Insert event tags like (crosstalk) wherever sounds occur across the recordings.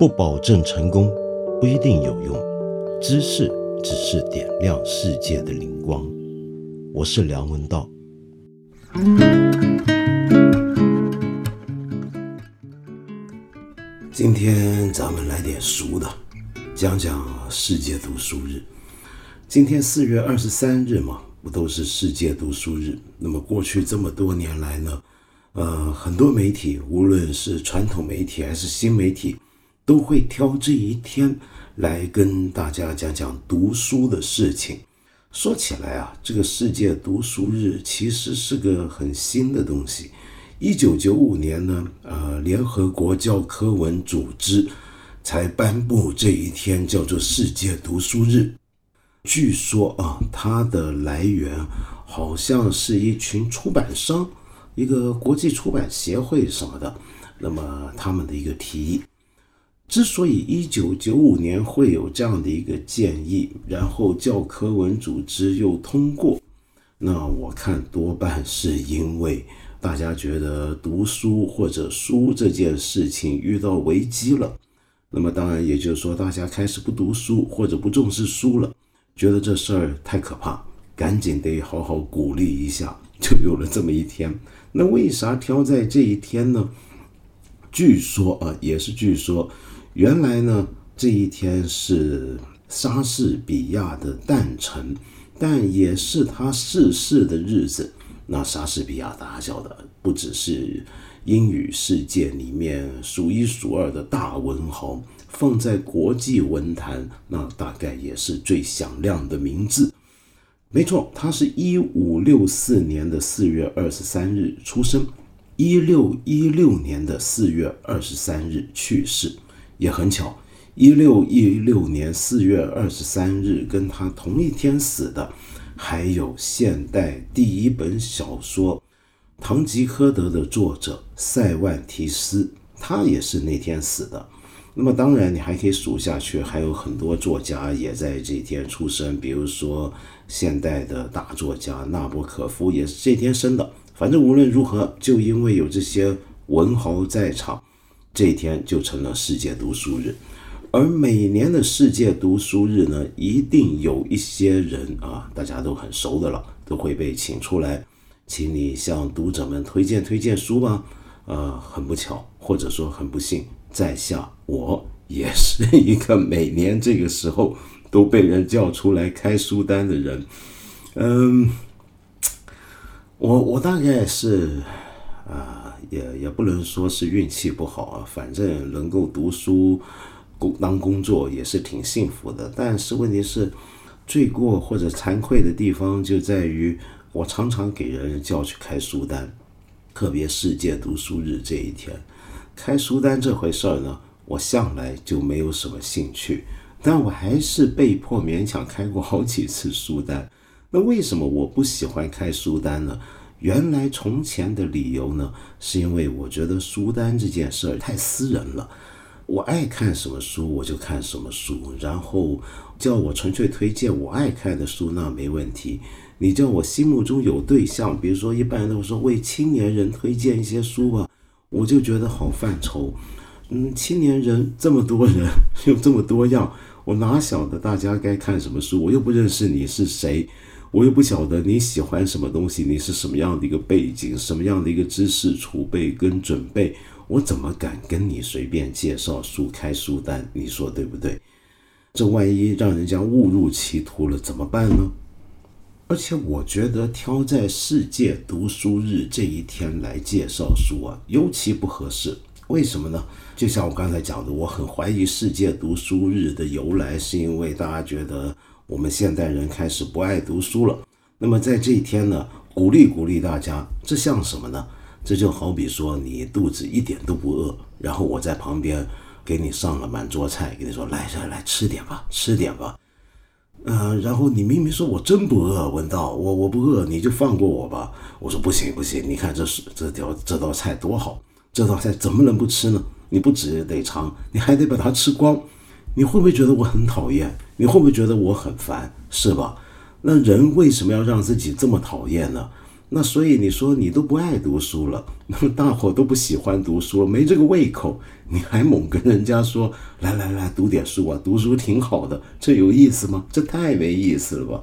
不保证成功，不一定有用。知识只是点亮世界的灵光。我是梁文道。今天咱们来点熟的，讲讲世界读书日。今天四月二十三日嘛，不都是世界读书日？那么过去这么多年来呢，呃，很多媒体，无论是传统媒体还是新媒体，都会挑这一天来跟大家讲讲读书的事情。说起来啊，这个世界读书日其实是个很新的东西。一九九五年呢，呃，联合国教科文组织才颁布这一天叫做世界读书日。据说啊，它的来源好像是一群出版商，一个国际出版协会什么的，那么他们的一个提议。之所以一九九五年会有这样的一个建议，然后教科文组织又通过，那我看多半是因为大家觉得读书或者书这件事情遇到危机了，那么当然也就是说大家开始不读书或者不重视书了，觉得这事儿太可怕，赶紧得好好鼓励一下，就有了这么一天。那为啥挑在这一天呢？据说啊，也是据说。原来呢，这一天是莎士比亚的诞辰，但也是他逝世的日子。那莎士比亚大家晓得，不只是英语世界里面数一数二的大文豪，放在国际文坛，那大概也是最响亮的名字。没错，他是一五六四年的四月二十三日出生，一六一六年的四月二十三日去世。也很巧，一六一六年四月二十三日，跟他同一天死的，还有现代第一本小说《堂吉诃德》的作者塞万提斯，他也是那天死的。那么，当然你还可以数下去，还有很多作家也在这天出生，比如说现代的大作家纳博科夫也是这天生的。反正无论如何，就因为有这些文豪在场。这一天就成了世界读书日，而每年的世界读书日呢，一定有一些人啊，大家都很熟的了，都会被请出来，请你向读者们推荐推荐书吧。呃，很不巧，或者说很不幸，在下我也是一个每年这个时候都被人叫出来开书单的人。嗯，我我大概是啊。也也不能说是运气不好啊，反正能够读书、工当工作也是挺幸福的。但是问题是，罪过或者惭愧的地方就在于，我常常给人叫去开书单，特别世界读书日这一天，开书单这回事儿呢，我向来就没有什么兴趣，但我还是被迫勉强开过好几次书单。那为什么我不喜欢开书单呢？原来从前的理由呢，是因为我觉得书单这件事儿太私人了。我爱看什么书我就看什么书，然后叫我纯粹推荐我爱看的书那没问题。你叫我心目中有对象，比如说一般都说为青年人推荐一些书吧，我就觉得好犯愁。嗯，青年人这么多人，(laughs) 又这么多样，我哪晓得大家该看什么书？我又不认识你是谁。我又不晓得你喜欢什么东西，你是什么样的一个背景，什么样的一个知识储备跟准备，我怎么敢跟你随便介绍书、开书单？你说对不对？这万一让人家误入歧途了怎么办呢？而且我觉得挑在世界读书日这一天来介绍书啊，尤其不合适。为什么呢？就像我刚才讲的，我很怀疑世界读书日的由来，是因为大家觉得。我们现代人开始不爱读书了，那么在这一天呢，鼓励鼓励大家，这像什么呢？这就好比说你肚子一点都不饿，然后我在旁边给你上了满桌菜，跟你说来来来吃点吧，吃点吧。嗯，然后你明明说我真不饿，文道，我我不饿，你就放过我吧。我说不行不行，你看这是这条这道菜多好，这道菜怎么能不吃呢？你不只得尝，你还得把它吃光。你会不会觉得我很讨厌？你会不会觉得我很烦？是吧？那人为什么要让自己这么讨厌呢？那所以你说你都不爱读书了，那 (laughs) 么大伙都不喜欢读书了，没这个胃口，你还猛跟人家说来来来读点书啊，读书挺好的，这有意思吗？这太没意思了吧！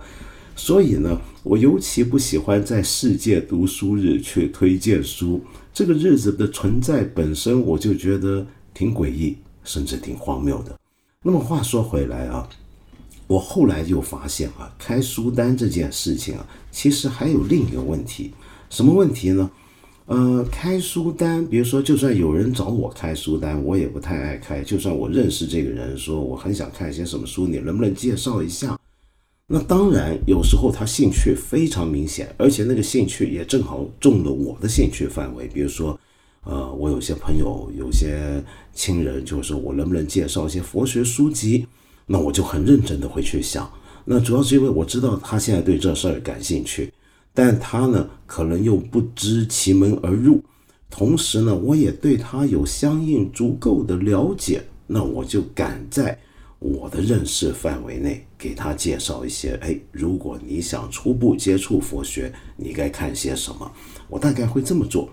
所以呢，我尤其不喜欢在世界读书日去推荐书，这个日子的存在本身我就觉得挺诡异，甚至挺荒谬的。那么话说回来啊。我后来就发现啊，开书单这件事情啊，其实还有另一个问题，什么问题呢？呃，开书单，比如说，就算有人找我开书单，我也不太爱开。就算我认识这个人，说我很想看一些什么书，你能不能介绍一下？那当然，有时候他兴趣非常明显，而且那个兴趣也正好中了我的兴趣范围。比如说，呃，我有些朋友，有些亲人，就是说我能不能介绍一些佛学书籍？那我就很认真的会去想，那主要是因为我知道他现在对这事儿感兴趣，但他呢可能又不知其门而入，同时呢我也对他有相应足够的了解，那我就敢在我的认识范围内给他介绍一些，哎，如果你想初步接触佛学，你该看些什么，我大概会这么做。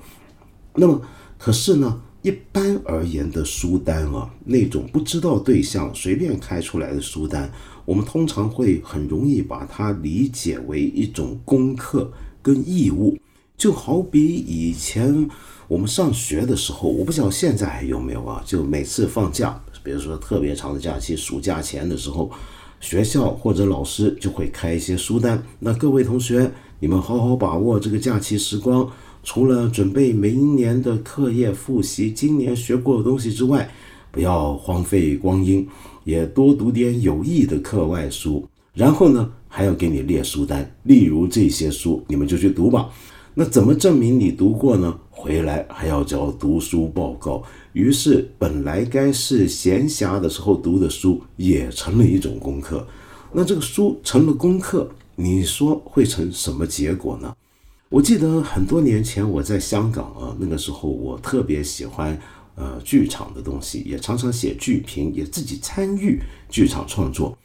那么可是呢？一般而言的书单啊，那种不知道对象随便开出来的书单，我们通常会很容易把它理解为一种功课跟义务。就好比以前我们上学的时候，我不知道现在还有没有啊？就每次放假，比如说特别长的假期，暑假前的时候，学校或者老师就会开一些书单。那各位同学，你们好好把握这个假期时光。除了准备明年的课业复习，今年学过的东西之外，不要荒废光阴，也多读点有益的课外书。然后呢，还要给你列书单，例如这些书，你们就去读吧。那怎么证明你读过呢？回来还要交读书报告。于是，本来该是闲暇的时候读的书，也成了一种功课。那这个书成了功课，你说会成什么结果呢？我记得很多年前我在香港啊，那个时候我特别喜欢呃剧场的东西，也常常写剧评，也自己参与剧场创作。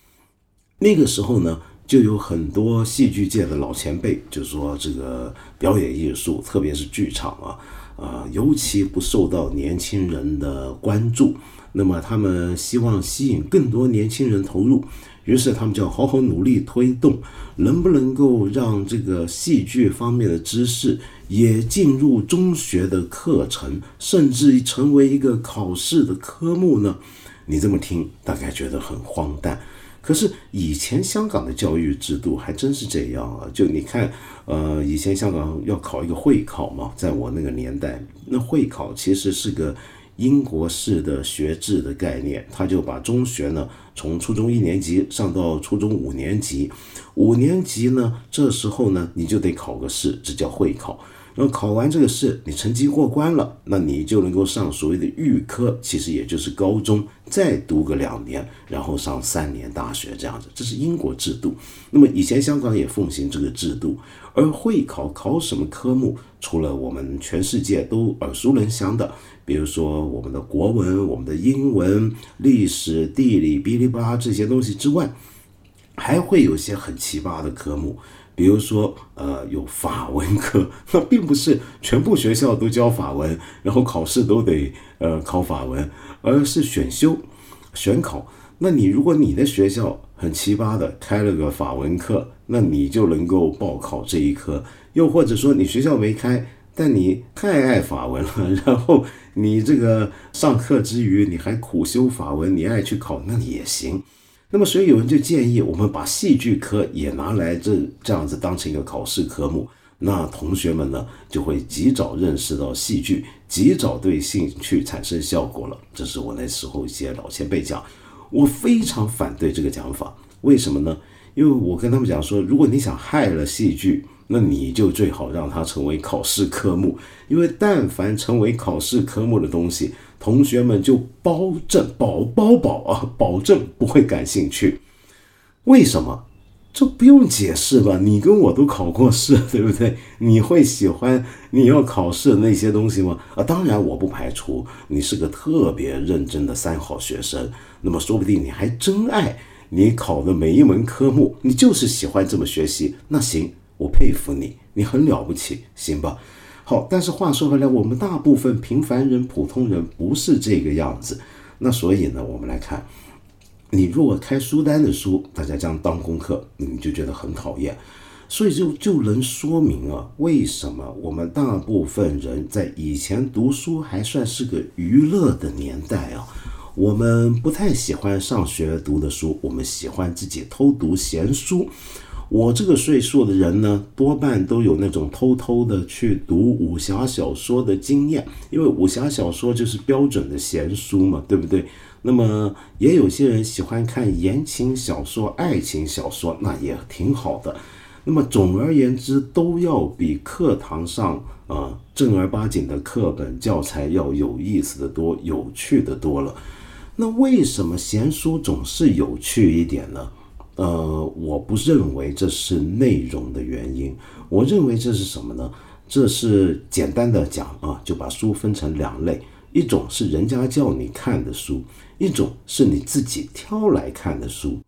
那个时候呢，就有很多戏剧界的老前辈就说这个表演艺术，特别是剧场啊，呃，尤其不受到年轻人的关注。那么他们希望吸引更多年轻人投入。于是他们就要好好努力推动，能不能够让这个戏剧方面的知识也进入中学的课程，甚至成为一个考试的科目呢？你这么听，大概觉得很荒诞。可是以前香港的教育制度还真是这样啊！就你看，呃，以前香港要考一个会考嘛，在我那个年代，那会考其实是个。英国式的学制的概念，他就把中学呢从初中一年级上到初中五年级，五年级呢这时候呢你就得考个试，这叫会考。然后考完这个试，你成绩过关了，那你就能够上所谓的预科，其实也就是高中，再读个两年，然后上三年大学这样子。这是英国制度。那么以前香港也奉行这个制度，而会考考什么科目，除了我们全世界都耳熟能详的。比如说我们的国文、我们的英文、历史、地理、哔哩吧啦这些东西之外，还会有些很奇葩的科目，比如说呃有法文科，那并不是全部学校都教法文，然后考试都得呃考法文，而是选修、选考。那你如果你的学校很奇葩的开了个法文课，那你就能够报考这一科；又或者说你学校没开。但你太爱法文了，然后你这个上课之余你还苦修法文，你爱去考那也行。那么所以有人就建议我们把戏剧科也拿来这这样子当成一个考试科目，那同学们呢就会及早认识到戏剧，及早对兴趣产生效果了。这是我那时候一些老前辈讲，我非常反对这个讲法。为什么呢？因为我跟他们讲说，如果你想害了戏剧。那你就最好让它成为考试科目，因为但凡成为考试科目的东西，同学们就保证保保保啊，保证不会感兴趣。为什么？这不用解释吧？你跟我都考过试，对不对？你会喜欢你要考试的那些东西吗？啊，当然我不排除你是个特别认真的三好学生，那么说不定你还真爱你考的每一门科目，你就是喜欢这么学习。那行。我佩服你，你很了不起，行吧？好，但是话说回来，我们大部分平凡人、普通人不是这个样子。那所以呢，我们来看，你如果开书单的书，大家将当功课，你就觉得很讨厌。所以就就能说明啊，为什么我们大部分人在以前读书还算是个娱乐的年代啊，我们不太喜欢上学读的书，我们喜欢自己偷读闲书。我这个岁数的人呢，多半都有那种偷偷的去读武侠小说的经验，因为武侠小说就是标准的闲书嘛，对不对？那么也有些人喜欢看言情小说、爱情小说，那也挺好的。那么总而言之，都要比课堂上啊正儿八经的课本教材要有意思的多、有趣的多了。那为什么闲书总是有趣一点呢？呃，我不认为这是内容的原因，我认为这是什么呢？这是简单的讲啊，就把书分成两类，一种是人家叫你看的书，一种是你自己挑来看的书。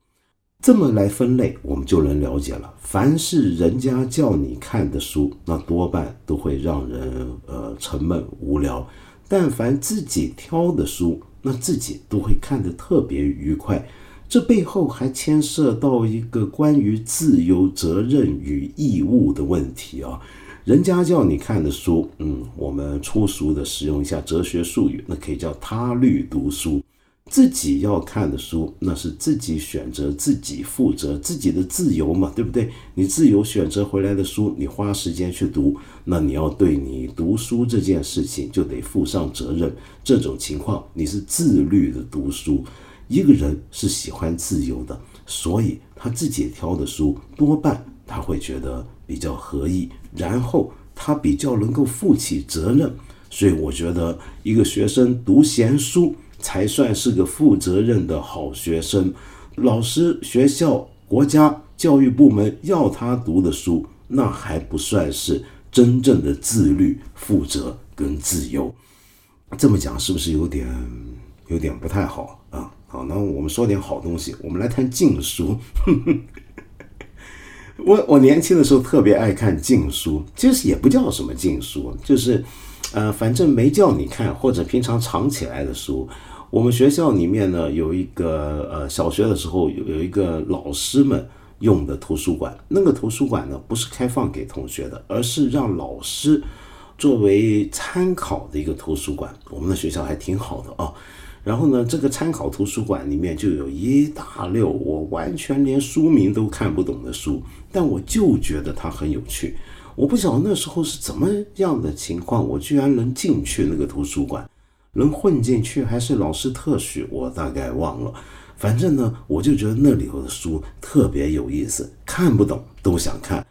这么来分类，我们就能了解了。凡是人家叫你看的书，那多半都会让人呃沉闷无聊；但凡自己挑的书，那自己都会看得特别愉快。这背后还牵涉到一个关于自由、责任与义务的问题啊！人家叫你看的书，嗯，我们粗俗的使用一下哲学术语，那可以叫他律读书。自己要看的书，那是自己选择、自己负责、自己的自由嘛，对不对？你自由选择回来的书，你花时间去读，那你要对你读书这件事情就得负上责任。这种情况，你是自律的读书。一个人是喜欢自由的，所以他自己挑的书多半他会觉得比较合意，然后他比较能够负起责任。所以我觉得一个学生读闲书才算是个负责任的好学生。老师、学校、国家教育部门要他读的书，那还不算是真正的自律、负责跟自由。这么讲是不是有点有点不太好？好，那我们说点好东西。我们来谈禁书。我我年轻的时候特别爱看禁书，其实也不叫什么禁书，就是，呃，反正没叫你看或者平常藏起来的书。我们学校里面呢有一个呃，小学的时候有有一个老师们用的图书馆，那个图书馆呢不是开放给同学的，而是让老师作为参考的一个图书馆。我们的学校还挺好的啊。然后呢，这个参考图书馆里面就有一大溜我完全连书名都看不懂的书，但我就觉得它很有趣。我不晓得那时候是怎么样的情况，我居然能进去那个图书馆，能混进去，还是老师特许，我大概忘了。反正呢，我就觉得那里头的书特别有意思，看不懂都想看，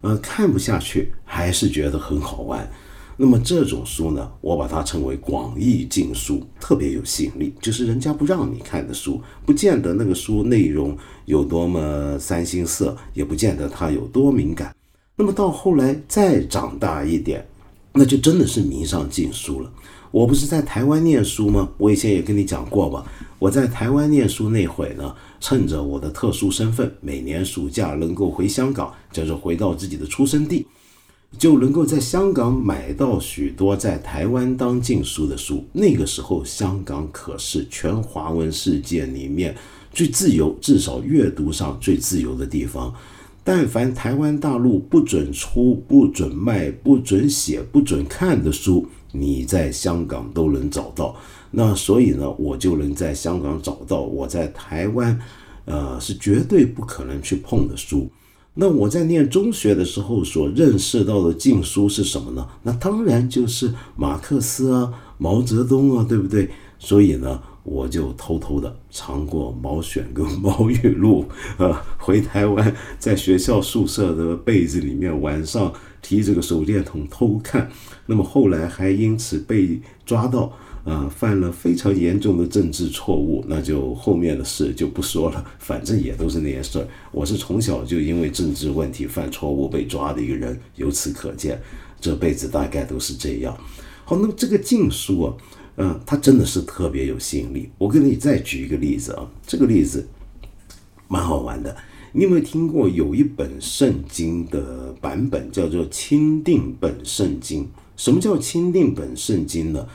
呃，看不下去还是觉得很好玩。那么这种书呢，我把它称为广义禁书，特别有吸引力。就是人家不让你看的书，不见得那个书内容有多么三星色，也不见得它有多敏感。那么到后来再长大一点，那就真的是迷上禁书了。我不是在台湾念书吗？我以前也跟你讲过吧。我在台湾念书那会呢，趁着我的特殊身份，每年暑假能够回香港，就是回到自己的出生地。就能够在香港买到许多在台湾当禁书的书。那个时候，香港可是全华文世界里面最自由，至少阅读上最自由的地方。但凡台湾大陆不准出、不准卖、不准写、不准看的书，你在香港都能找到。那所以呢，我就能在香港找到我在台湾，呃，是绝对不可能去碰的书。那我在念中学的时候所认识到的禁书是什么呢？那当然就是马克思啊、毛泽东啊，对不对？所以呢，我就偷偷的藏过《毛选》跟《毛语录》，呃，回台湾在学校宿舍的被子里面晚上提这个手电筒偷看，那么后来还因此被抓到。啊，犯了非常严重的政治错误，那就后面的事就不说了，(laughs) 反正也都是那些事儿。我是从小就因为政治问题犯错误被抓的一个人，由此可见，这辈子大概都是这样。好，那么这个禁书啊，嗯，它真的是特别有吸引力。我给你再举一个例子啊，这个例子蛮好玩的。你有没有听过有一本圣经的版本叫做钦定本圣经？什么叫钦定本圣经呢？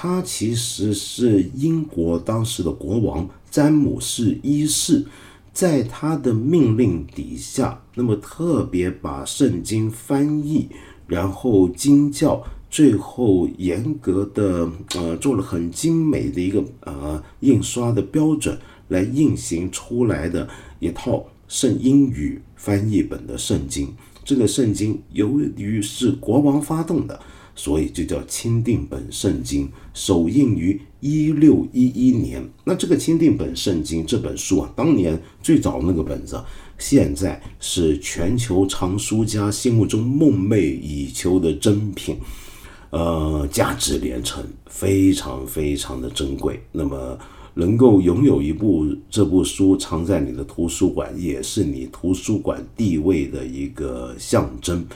它其实是英国当时的国王詹姆士一世，在他的命令底下，那么特别把圣经翻译，然后经教，最后严格的呃做了很精美的一个呃印刷的标准来印行出来的一套圣英语翻译本的圣经。这个圣经由于是国王发动的。所以就叫钦定本圣经，首印于一六一一年。那这个钦定本圣经这本书啊，当年最早那个本子，现在是全球藏书家心目中梦寐以求的珍品，呃，价值连城，非常非常的珍贵。那么能够拥有一部这部书藏在你的图书馆，也是你图书馆地位的一个象征。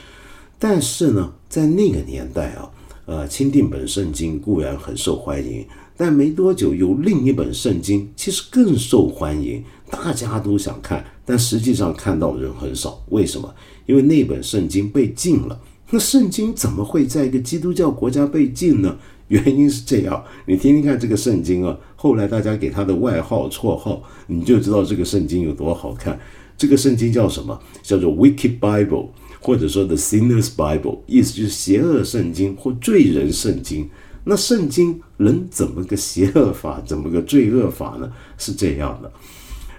但是呢，在那个年代啊，呃，钦定本圣经固然很受欢迎，但没多久有另一本圣经其实更受欢迎，大家都想看，但实际上看到的人很少。为什么？因为那本圣经被禁了。那圣经怎么会在一个基督教国家被禁呢？原因是这样，你听听看这个圣经啊，后来大家给他的外号、绰号，你就知道这个圣经有多好看。这个圣经叫什么？叫做 Wicked Bible。或者说 The Sinner's Bible，意思就是邪恶圣经或罪人圣经。那圣经能怎么个邪恶法，怎么个罪恶法呢？是这样的，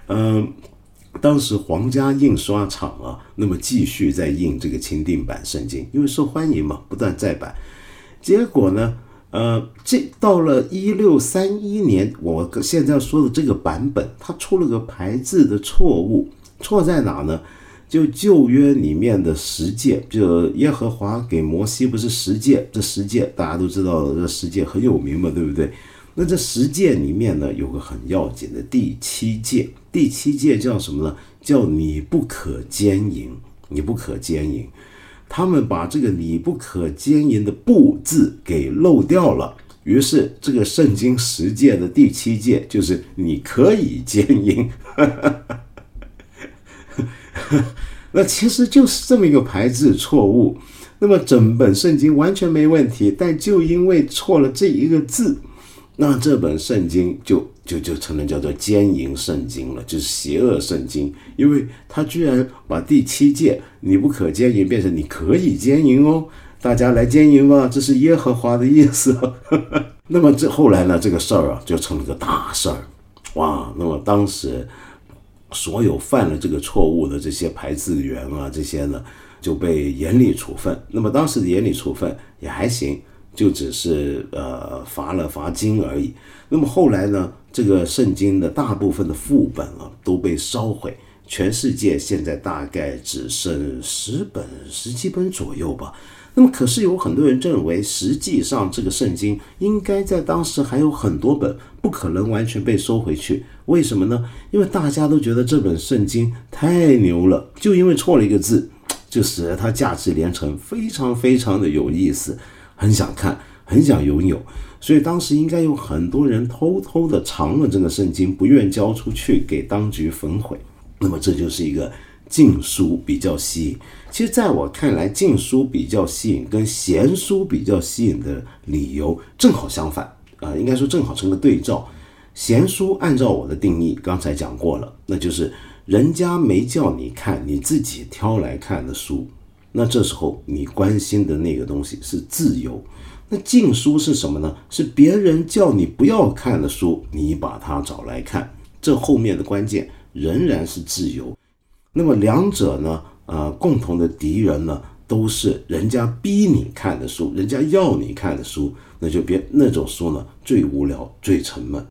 嗯，当时皇家印刷厂啊，那么继续在印这个钦定版圣经，因为受欢迎嘛，不断再版。结果呢，呃，这到了一六三一年，我现在说的这个版本，它出了个排字的错误，错在哪呢？就旧约里面的十诫，就耶和华给摩西不是十诫，这十诫大家都知道，这十诫很有名嘛，对不对？那这十诫里面呢，有个很要紧的第七诫，第七诫叫什么呢？叫你不可奸淫，你不可奸淫。他们把这个你不可奸淫的不字给漏掉了，于是这个圣经十诫的第七诫就是你可以奸淫。(laughs) (laughs) 那其实就是这么一个排字错误，那么整本圣经完全没问题，但就因为错了这一个字，那这本圣经就就就成了叫做奸淫圣经了，就是邪恶圣经，因为他居然把第七诫你不可奸淫变成你可以奸淫哦，大家来奸淫吧，这是耶和华的意思。(laughs) 那么这后来呢，这个事儿啊就成了个大事儿，哇，那么当时。所有犯了这个错误的这些排字员啊，这些呢就被严厉处分。那么当时的严厉处分也还行，就只是呃罚了罚金而已。那么后来呢，这个圣经的大部分的副本啊都被烧毁，全世界现在大概只剩十本、十几本左右吧。那么，可是有很多人认为，实际上这个圣经应该在当时还有很多本，不可能完全被收回去。为什么呢？因为大家都觉得这本圣经太牛了，就因为错了一个字，(laughs) 就使得它价值连城，非常非常的有意思，很想看，很想拥有。所以当时应该有很多人偷偷的藏了这个圣经，不愿交出去给当局焚毁。那么这就是一个。禁书比较吸引，其实在我看来，禁书比较吸引，跟闲书比较吸引的理由正好相反啊，应该说正好成个对照。闲书按照我的定义，刚才讲过了，那就是人家没叫你看，你自己挑来看的书。那这时候你关心的那个东西是自由。那禁书是什么呢？是别人叫你不要看的书，你把它找来看。这后面的关键仍然是自由。那么两者呢？呃，共同的敌人呢，都是人家逼你看的书，人家要你看的书，那就别那种书呢，最无聊、最沉闷。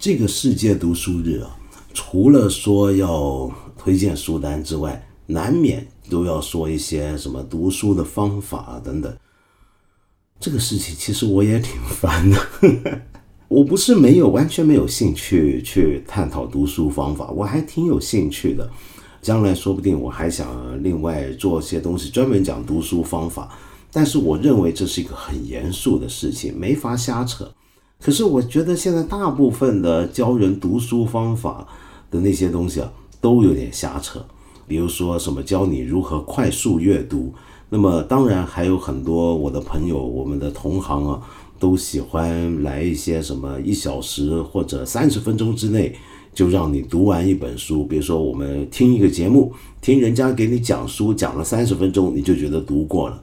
这个世界读书日啊，除了说要推荐书单之外，难免都要说一些什么读书的方法等等。这个事情其实我也挺烦的。(laughs) 我不是没有完全没有兴趣去探讨读书方法，我还挺有兴趣的。将来说不定我还想另外做些东西，专门讲读书方法。但是我认为这是一个很严肃的事情，没法瞎扯。可是我觉得现在大部分的教人读书方法的那些东西啊，都有点瞎扯。比如说什么教你如何快速阅读，那么当然还有很多我的朋友、我们的同行啊，都喜欢来一些什么一小时或者三十分钟之内就让你读完一本书。比如说我们听一个节目，听人家给你讲书，讲了三十分钟，你就觉得读过了。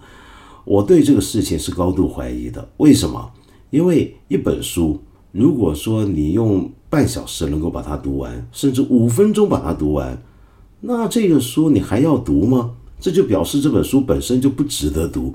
我对这个事情是高度怀疑的。为什么？因为一本书，如果说你用半小时能够把它读完，甚至五分钟把它读完。那这个书你还要读吗？这就表示这本书本身就不值得读。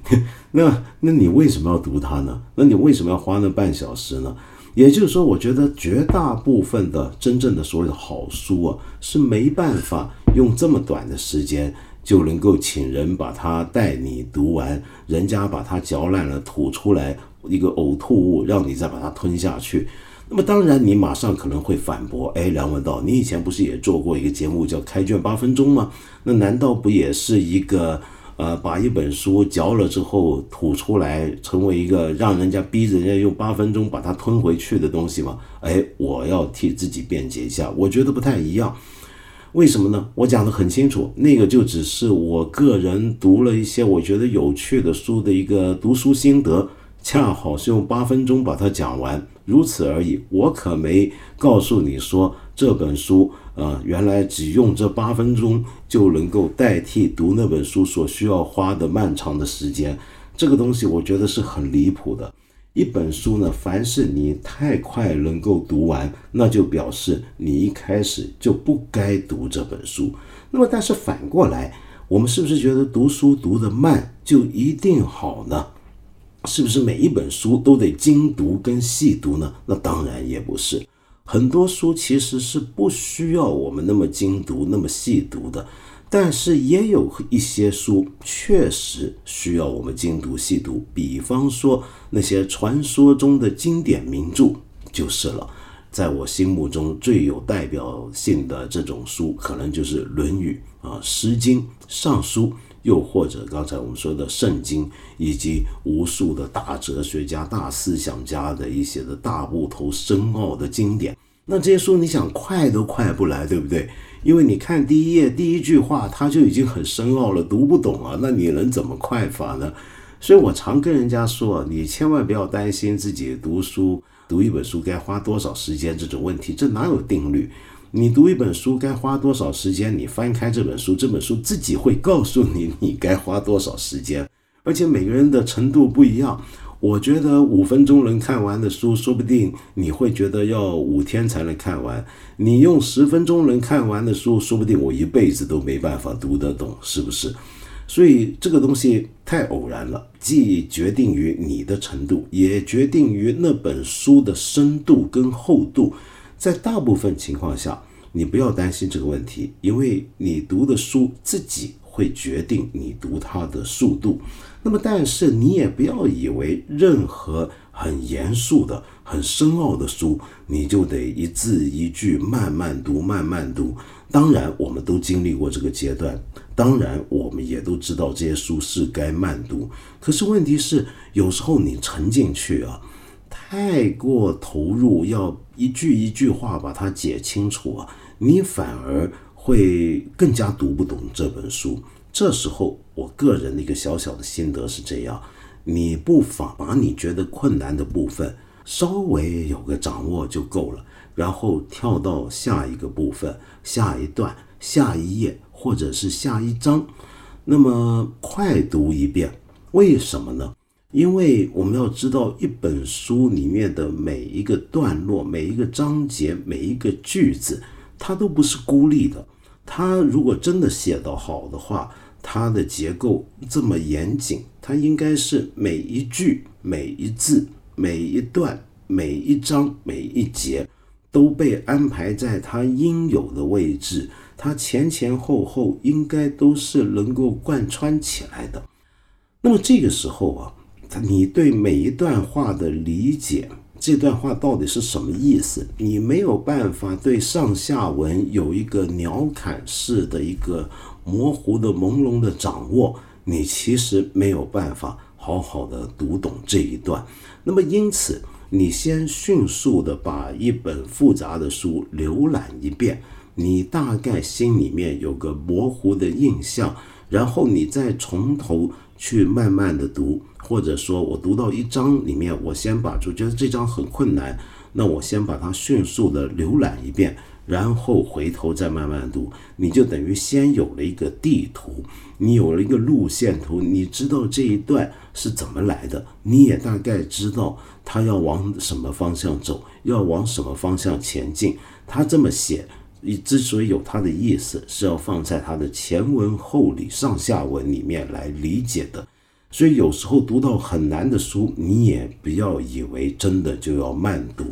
(laughs) 那那你为什么要读它呢？那你为什么要花那半小时呢？也就是说，我觉得绝大部分的真正的所谓的好书啊，是没办法用这么短的时间就能够请人把它带你读完，人家把它嚼烂了吐出来一个呕吐物，让你再把它吞下去。那么当然，你马上可能会反驳，哎，梁文道，你以前不是也做过一个节目叫《开卷八分钟》吗？那难道不也是一个呃，把一本书嚼了之后吐出来，成为一个让人家逼着人家用八分钟把它吞回去的东西吗？哎，我要替自己辩解一下，我觉得不太一样。为什么呢？我讲的很清楚，那个就只是我个人读了一些我觉得有趣的书的一个读书心得。恰好是用八分钟把它讲完，如此而已。我可没告诉你说这本书，呃，原来只用这八分钟就能够代替读那本书所需要花的漫长的时间。这个东西我觉得是很离谱的。一本书呢，凡是你太快能够读完，那就表示你一开始就不该读这本书。那么，但是反过来，我们是不是觉得读书读得慢就一定好呢？是不是每一本书都得精读跟细读呢？那当然也不是，很多书其实是不需要我们那么精读、那么细读的。但是也有一些书确实需要我们精读细读，比方说那些传说中的经典名著就是了。在我心目中最有代表性的这种书，可能就是《论语》啊，《诗经》《尚书》。又或者刚才我们说的圣经，以及无数的大哲学家、大思想家的一些的大部头深奥的经典，那这些书你想快都快不来，对不对？因为你看第一页第一句话，它就已经很深奥了，读不懂啊，那你能怎么快法呢？所以我常跟人家说，你千万不要担心自己读书读一本书该花多少时间这种问题，这哪有定律？你读一本书该花多少时间？你翻开这本书，这本书自己会告诉你你该花多少时间。而且每个人的程度不一样，我觉得五分钟能看完的书，说不定你会觉得要五天才能看完。你用十分钟能看完的书，说不定我一辈子都没办法读得懂，是不是？所以这个东西太偶然了，既决定于你的程度，也决定于那本书的深度跟厚度。在大部分情况下，你不要担心这个问题，因为你读的书自己会决定你读它的速度。那么，但是你也不要以为任何很严肃的、很深奥的书，你就得一字一句慢慢读、慢慢读。当然，我们都经历过这个阶段，当然，我们也都知道这些书是该慢读。可是问题是，有时候你沉进去啊。太过投入，要一句一句话把它解清楚啊，你反而会更加读不懂这本书。这时候，我个人的一个小小的心得是这样：你不妨把你觉得困难的部分稍微有个掌握就够了，然后跳到下一个部分、下一段、下一页或者是下一章，那么快读一遍。为什么呢？因为我们要知道，一本书里面的每一个段落、每一个章节、每一个句子，它都不是孤立的。它如果真的写得好的话，它的结构这么严谨，它应该是每一句、每一字、每一段、每一章、每一节都被安排在它应有的位置，它前前后后应该都是能够贯穿起来的。那么这个时候啊。你对每一段话的理解，这段话到底是什么意思？你没有办法对上下文有一个鸟瞰式的一个模糊的、朦胧的掌握，你其实没有办法好好的读懂这一段。那么，因此，你先迅速的把一本复杂的书浏览一遍，你大概心里面有个模糊的印象，然后你再从头去慢慢的读，或者说我读到一章里面，我先把就觉得这章很困难，那我先把它迅速的浏览一遍。然后回头再慢慢读，你就等于先有了一个地图，你有了一个路线图，你知道这一段是怎么来的，你也大概知道他要往什么方向走，要往什么方向前进。他这么写，你之所以有他的意思，是要放在他的前文后理、上下文里面来理解的。所以有时候读到很难的书，你也不要以为真的就要慢读，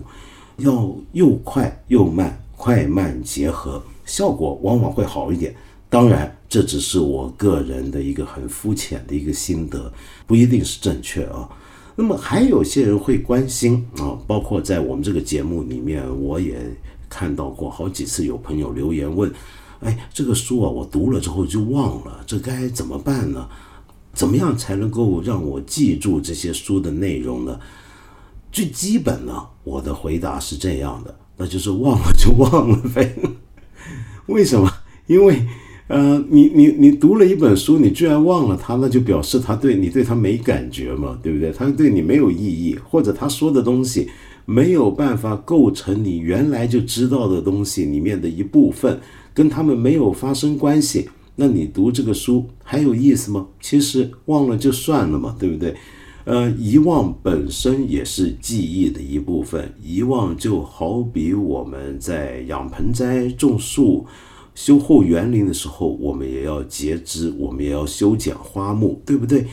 要又快又慢。快慢结合，效果往往会好一点。当然，这只是我个人的一个很肤浅的一个心得，不一定是正确啊。那么还有些人会关心啊，包括在我们这个节目里面，我也看到过好几次有朋友留言问：“哎，这个书啊，我读了之后就忘了，这该怎么办呢？怎么样才能够让我记住这些书的内容呢？”最基本呢，我的回答是这样的。那就是忘了就忘了呗，为什么？因为，呃，你你你读了一本书，你居然忘了它，那就表示他对你对他没感觉嘛，对不对？他对你没有意义，或者他说的东西没有办法构成你原来就知道的东西里面的一部分，跟他们没有发生关系，那你读这个书还有意思吗？其实忘了就算了嘛，对不对？呃，遗忘本身也是记忆的一部分。遗忘就好比我们在养盆栽、种树、修后园林的时候，我们也要截枝，我们也要修剪花木，对不对？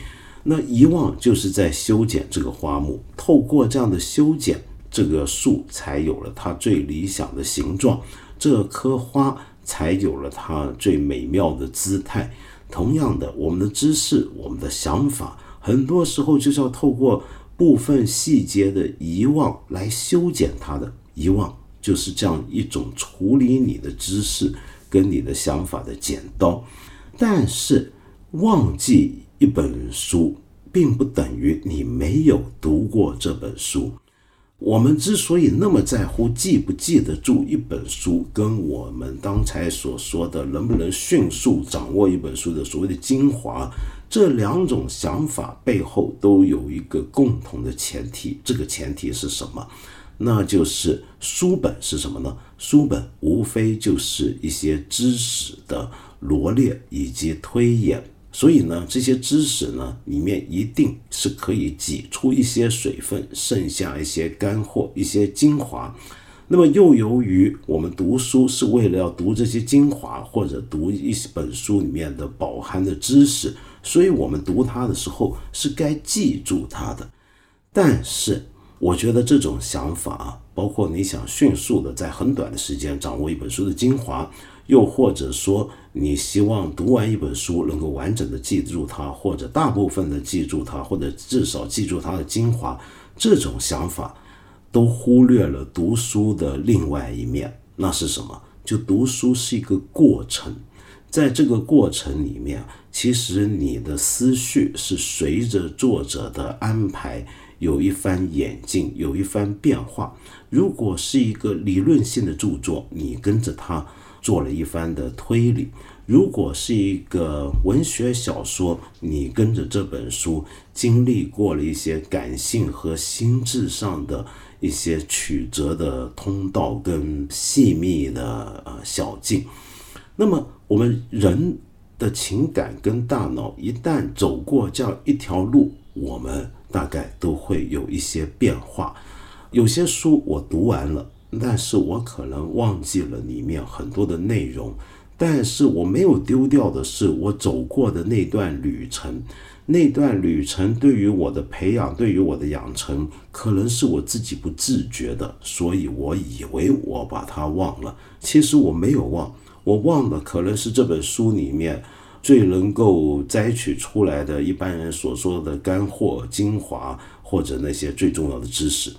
那遗忘就是在修剪这个花木，透过这样的修剪，这个树才有了它最理想的形状，这棵花才有了它最美妙的姿态。同样的，我们的知识，我们的想法。很多时候就是要透过部分细节的遗忘来修剪它的遗忘，就是这样一种处理你的知识跟你的想法的剪刀。但是忘记一本书，并不等于你没有读过这本书。我们之所以那么在乎记不记得住一本书，跟我们刚才所说的能不能迅速掌握一本书的所谓的精华。这两种想法背后都有一个共同的前提，这个前提是什么？那就是书本是什么呢？书本无非就是一些知识的罗列以及推演，所以呢，这些知识呢里面一定是可以挤出一些水分，剩下一些干货、一些精华。那么又由于我们读书是为了要读这些精华，或者读一本书里面的饱含的知识。所以，我们读它的时候是该记住它的。但是，我觉得这种想法啊，包括你想迅速的在很短的时间掌握一本书的精华，又或者说你希望读完一本书能够完整的记住它，或者大部分的记住它，或者至少记住它的精华，这种想法都忽略了读书的另外一面。那是什么？就读书是一个过程。在这个过程里面，其实你的思绪是随着作者的安排有一番演进，有一番变化。如果是一个理论性的著作，你跟着他做了一番的推理；如果是一个文学小说，你跟着这本书经历过了一些感性和心智上的一些曲折的通道跟细密的呃小径。那么，我们人的情感跟大脑一旦走过这样一条路，我们大概都会有一些变化。有些书我读完了，但是我可能忘记了里面很多的内容，但是我没有丢掉的是我走过的那段旅程。那段旅程对于我的培养，对于我的养成，可能是我自己不自觉的，所以我以为我把它忘了，其实我没有忘。我忘了，可能是这本书里面最能够摘取出来的一般人所说的干货、精华，或者那些最重要的知识。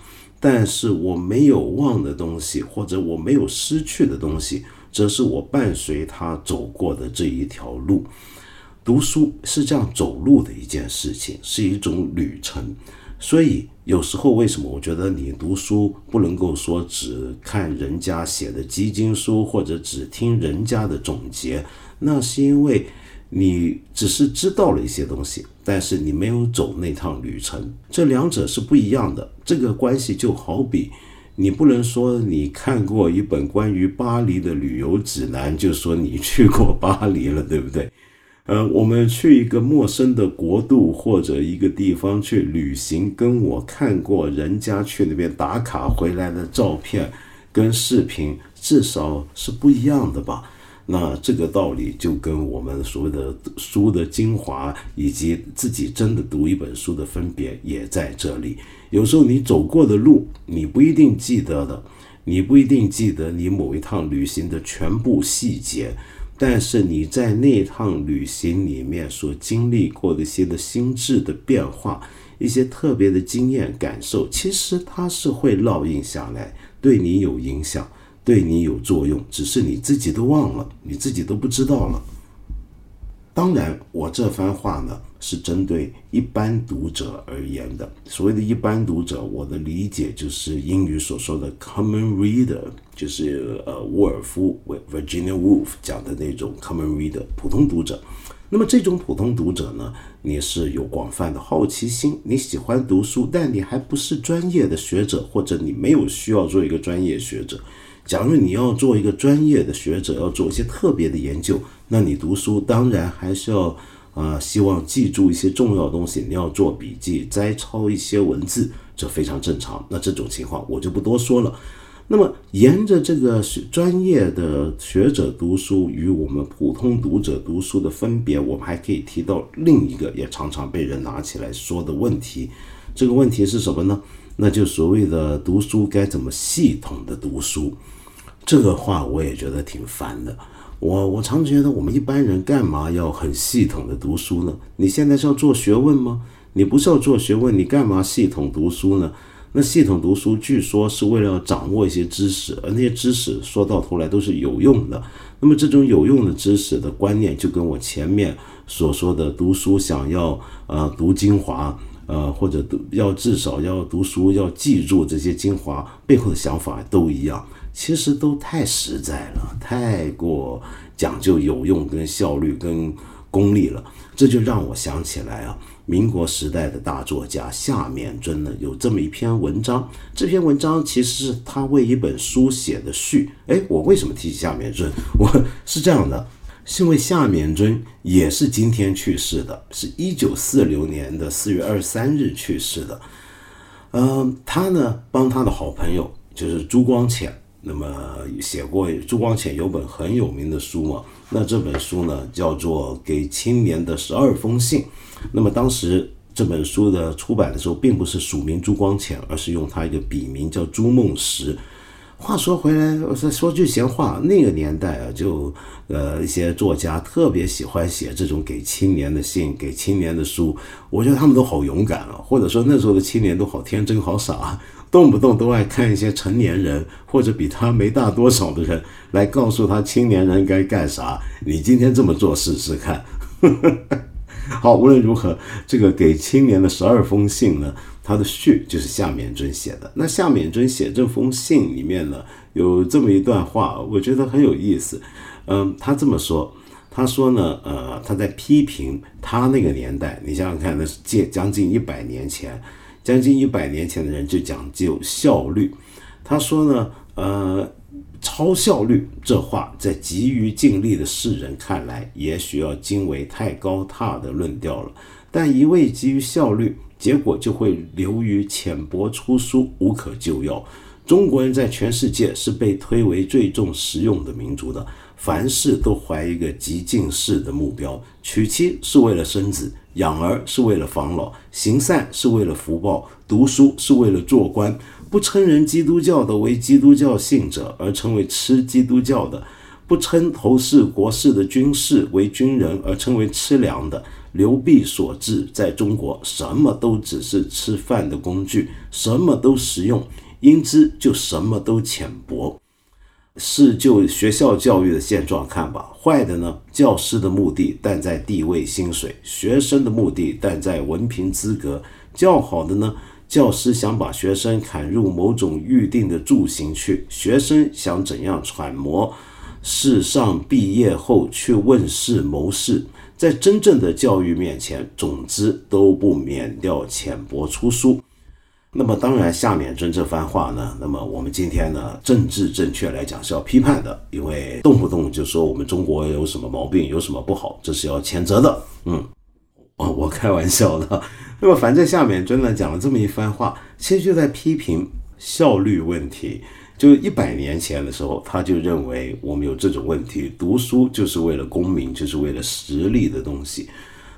但是我没有忘的东西，或者我没有失去的东西，则是我伴随他走过的这一条路。读书是这样走路的一件事情，是一种旅程。所以有时候为什么？我觉得你读书不能够说只看人家写的基金书，或者只听人家的总结，那是因为你只是知道了一些东西，但是你没有走那趟旅程，这两者是不一样的。这个关系就好比，你不能说你看过一本关于巴黎的旅游指南，就说你去过巴黎了，对不对？(laughs) 呃，我们去一个陌生的国度或者一个地方去旅行，跟我看过人家去那边打卡回来的照片跟视频，至少是不一样的吧？那这个道理就跟我们所谓的书的精华，以及自己真的读一本书的分别也在这里。有时候你走过的路，你不一定记得的，你不一定记得你某一趟旅行的全部细节。但是你在那趟旅行里面所经历过的一些的心智的变化，一些特别的经验感受，其实它是会烙印下来，对你有影响，对你有作用，只是你自己都忘了，你自己都不知道了。当然，我这番话呢是针对一般读者而言的。所谓的一般读者，我的理解就是英语所说的 common reader，就是呃沃尔夫 Virginia Woolf 讲的那种 common reader 普通读者。那么这种普通读者呢，你是有广泛的好奇心，你喜欢读书，但你还不是专业的学者，或者你没有需要做一个专业学者。假如你要做一个专业的学者，要做一些特别的研究，那你读书当然还是要啊，希望记住一些重要东西，你要做笔记、摘抄一些文字，这非常正常。那这种情况我就不多说了。那么，沿着这个专业的学者读书与我们普通读者读书的分别，我们还可以提到另一个也常常被人拿起来说的问题。这个问题是什么呢？那就所谓的读书该怎么系统的读书？这个话我也觉得挺烦的。我我常觉得我们一般人干嘛要很系统的读书呢？你现在是要做学问吗？你不是要做学问，你干嘛系统读书呢？那系统读书据说是为了要掌握一些知识，而那些知识说到头来都是有用的。那么这种有用的知识的观念，就跟我前面所说的读书想要呃读精华，呃或者读要至少要读书要记住这些精华背后的想法都一样。其实都太实在了，太过讲究有用、跟效率、跟功利了。这就让我想起来啊，民国时代的大作家夏勉尊呢，有这么一篇文章。这篇文章其实是他为一本书写的序。哎，我为什么提起夏勉尊？(laughs) 我是这样的，是因为夏勉尊也是今天去世的，是一九四六年的四月二十三日去世的。嗯，他呢帮他的好朋友就是朱光潜。那么写过朱光潜有本很有名的书嘛？那这本书呢叫做《给青年的十二封信》。那么当时这本书的出版的时候，并不是署名朱光潜，而是用他一个笔名叫朱梦石。话说回来，我再说句闲话，那个年代啊，就呃一些作家特别喜欢写这种给青年的信、给青年的书。我觉得他们都好勇敢啊，或者说那时候的青年都好天真、好傻。动不动都爱看一些成年人或者比他没大多少的人来告诉他青年人该干啥。你今天这么做试试看。(laughs) 好，无论如何，这个给青年的十二封信呢，他的序就是夏勉尊写的。那夏勉尊写这封信里面呢，有这么一段话，我觉得很有意思。嗯，他这么说，他说呢，呃，他在批评他那个年代。你想想看，那是近将近一百年前。将近一百年前的人就讲究效率，他说呢，呃，超效率这话在急于尽力的世人看来，也许要惊为太高踏的论调了。但一味急于效率，结果就会流于浅薄出书，无可救药。中国人在全世界是被推为最重实用的民族的，凡事都怀一个极进式的目标，娶妻是为了生子。养儿是为了防老，行善是为了福报，读书是为了做官。不称人基督教的为基督教信者，而称为吃基督教的；不称头事国事的军事为军人，而称为吃粮的。刘弼所致，在中国什么都只是吃饭的工具，什么都实用，因之就什么都浅薄。是就学校教育的现状看吧，坏的呢，教师的目的但在地位薪水，学生的目的但在文凭资格；较好的呢，教师想把学生砍入某种预定的柱形去，学生想怎样揣摩世上毕业后去问世谋事，在真正的教育面前，总之都不免掉浅薄粗疏。那么当然，夏勉尊这番话呢，那么我们今天呢，政治正确来讲是要批判的，因为动不动就说我们中国有什么毛病，有什么不好，这是要谴责的。嗯，哦，我开玩笑的。那么反正夏勉尊呢讲了这么一番话，其实就在批评效率问题。就一百年前的时候，他就认为我们有这种问题，读书就是为了功名，就是为了实力的东西。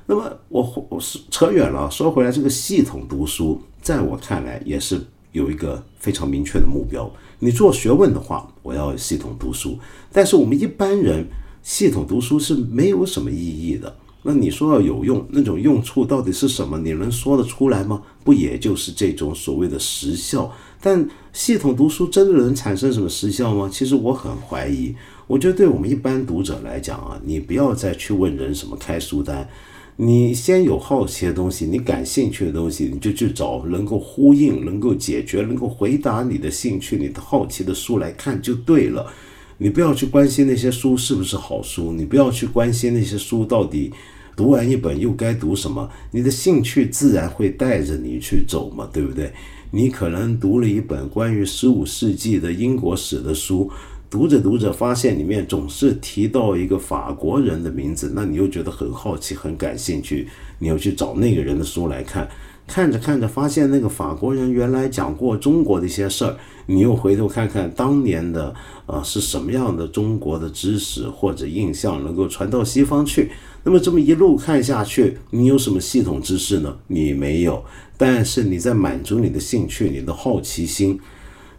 那么我我是扯远了，说回来，这个系统读书，在我看来也是有一个非常明确的目标。你做学问的话，我要系统读书，但是我们一般人系统读书是没有什么意义的。那你说要有用，那种用处到底是什么？你能说得出来吗？不也就是这种所谓的实效？但系统读书真的能产生什么实效吗？其实我很怀疑。我觉得对我们一般读者来讲啊，你不要再去问人什么开书单。你先有好奇的东西，你感兴趣的东西，你就去找能够呼应、能够解决、能够回答你的兴趣、你的好奇的书来看就对了。你不要去关心那些书是不是好书，你不要去关心那些书到底读完一本又该读什么。你的兴趣自然会带着你去走嘛，对不对？你可能读了一本关于十五世纪的英国史的书。读着读着，发现里面总是提到一个法国人的名字，那你又觉得很好奇、很感兴趣，你又去找那个人的书来看。看着看着，发现那个法国人原来讲过中国的一些事儿，你又回头看看当年的啊是什么样的中国的知识或者印象能够传到西方去。那么这么一路看下去，你有什么系统知识呢？你没有，但是你在满足你的兴趣、你的好奇心。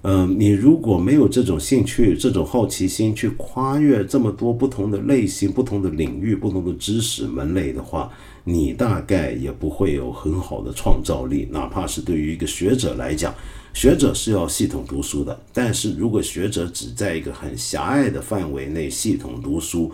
嗯，你如果没有这种兴趣、这种好奇心去跨越这么多不同的类型、不同的领域、不同的知识门类的话，你大概也不会有很好的创造力。哪怕是对于一个学者来讲，学者是要系统读书的，但是如果学者只在一个很狭隘的范围内系统读书，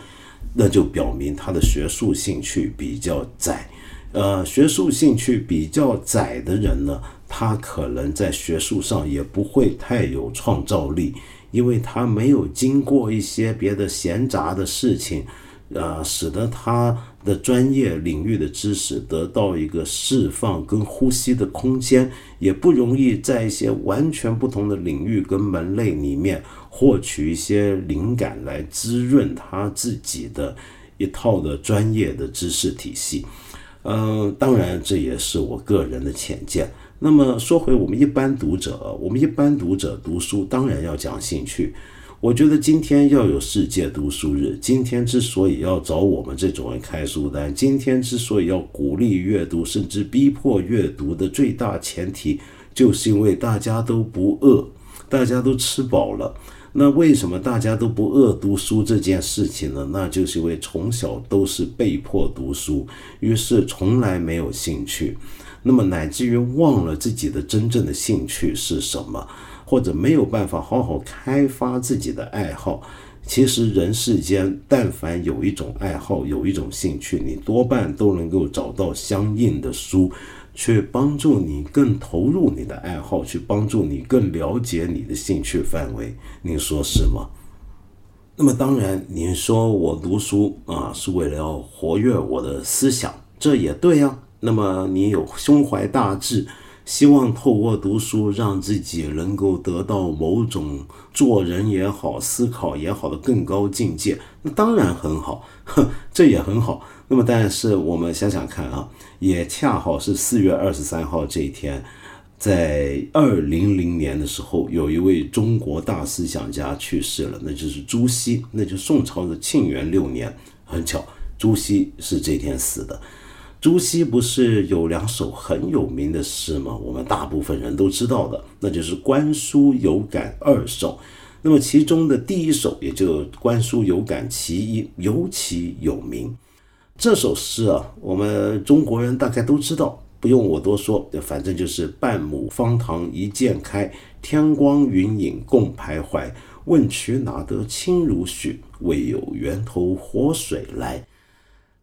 那就表明他的学术兴趣比较窄。呃，学术兴趣比较窄的人呢？他可能在学术上也不会太有创造力，因为他没有经过一些别的闲杂的事情，呃，使得他的专业领域的知识得到一个释放跟呼吸的空间，也不容易在一些完全不同的领域跟门类里面获取一些灵感来滋润他自己的一套的专业的知识体系。嗯，当然这也是我个人的浅见。那么说回我们一般读者，我们一般读者读书当然要讲兴趣。我觉得今天要有世界读书日，今天之所以要找我们这种人开书单，今天之所以要鼓励阅读，甚至逼迫阅读的最大前提，就是因为大家都不饿，大家都吃饱了。那为什么大家都不饿读书这件事情呢？那就是因为从小都是被迫读书，于是从来没有兴趣。那么乃至于忘了自己的真正的兴趣是什么，或者没有办法好好开发自己的爱好。其实人世间，但凡有一种爱好，有一种兴趣，你多半都能够找到相应的书，去帮助你更投入你的爱好，去帮助你更了解你的兴趣范围。您说是吗？那么当然，您说我读书啊，是为了要活跃我的思想，这也对呀。那么你有胸怀大志，希望透过读书让自己能够得到某种做人也好、思考也好的更高境界，那当然很好，哼，(laughs) 这也很好。那么，但是我们想想看啊，也恰好是四月二十三号这一天，在二零零年的时候，有一位中国大思想家去世了，那就是朱熹，那就宋朝的庆元六年。很巧，朱熹是这天死的。朱熹不是有两首很有名的诗吗？我们大部分人都知道的，那就是《观书有感》二首。那么其中的第一首，也就《观书有感》其一，尤其有名。这首诗啊，我们中国人大概都知道，不用我多说，反正就是“半亩方塘一鉴开，天光云影共徘徊。问渠哪得清如许？为有源头活水来。”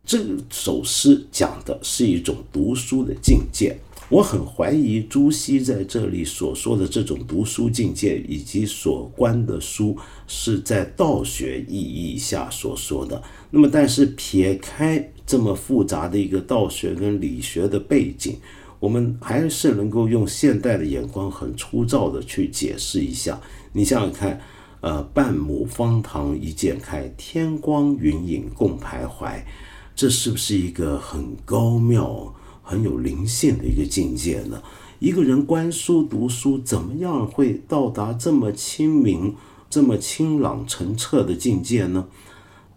这首诗讲的是一种读书的境界，我很怀疑朱熹在这里所说的这种读书境界以及所观的书，是在道学意义下所说的。那么，但是撇开这么复杂的一个道学跟理学的背景，我们还是能够用现代的眼光，很粗糙的去解释一下。你想想看，呃，半亩方塘一鉴开，天光云影共徘徊，这是不是一个很高妙？很有灵性的一个境界呢。一个人观书读书，怎么样会到达这么清明、这么清朗澄澈的境界呢？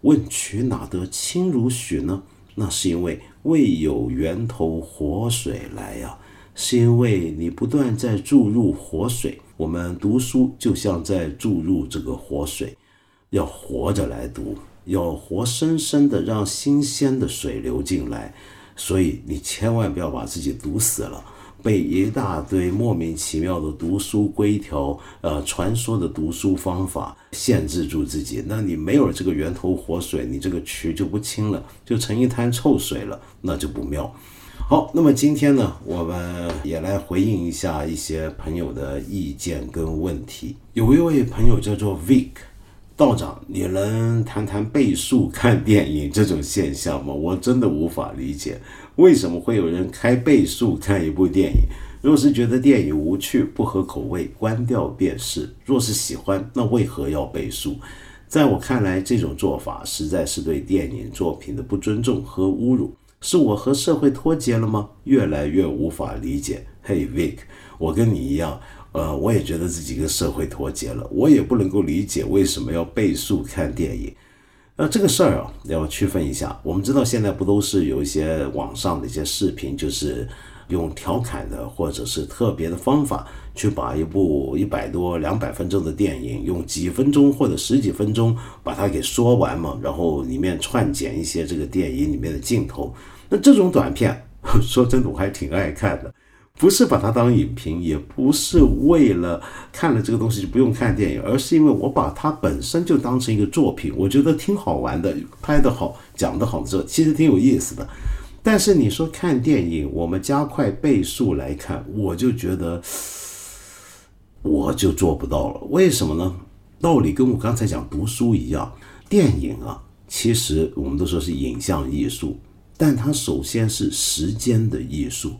问渠哪得清如许呢？那是因为未有源头活水来呀，是因为你不断在注入活水。我们读书就像在注入这个活水，要活着来读，要活生生的让新鲜的水流进来。所以你千万不要把自己堵死了，被一大堆莫名其妙的读书规条、呃传说的读书方法限制住自己。那你没有这个源头活水，你这个渠就不清了，就成一滩臭水了，那就不妙。好，那么今天呢，我们也来回应一下一些朋友的意见跟问题。有一位朋友叫做 Vic。道长，你能谈谈倍速看电影这种现象吗？(laughs) 我真的无法理解，为什么会有人开倍速看一部电影？若是觉得电影无趣、不合口味，关掉便是；若是喜欢，那为何要倍速？在我看来，这种做法实在是对电影作品的不尊重和侮辱。是我和社会脱节了吗？越来越无法理解。嘿，Vic，我跟你一样。呃，我也觉得自己跟社会脱节了，我也不能够理解为什么要倍速看电影。那这个事儿啊，要区分一下。我们知道现在不都是有一些网上的一些视频，就是用调侃的或者是特别的方法，去把一部一百多、两百分钟的电影，用几分钟或者十几分钟把它给说完嘛，然后里面串剪一些这个电影里面的镜头。那这种短片，(laughs) 说真的，我还挺爱看的。不是把它当影评，也不是为了看了这个东西就不用看电影，而是因为我把它本身就当成一个作品，我觉得挺好玩的，拍得好，讲得好，这其实挺有意思的。但是你说看电影，我们加快倍速来看，我就觉得我就做不到了。为什么呢？道理跟我刚才讲读书一样，电影啊，其实我们都说是影像艺术，但它首先是时间的艺术。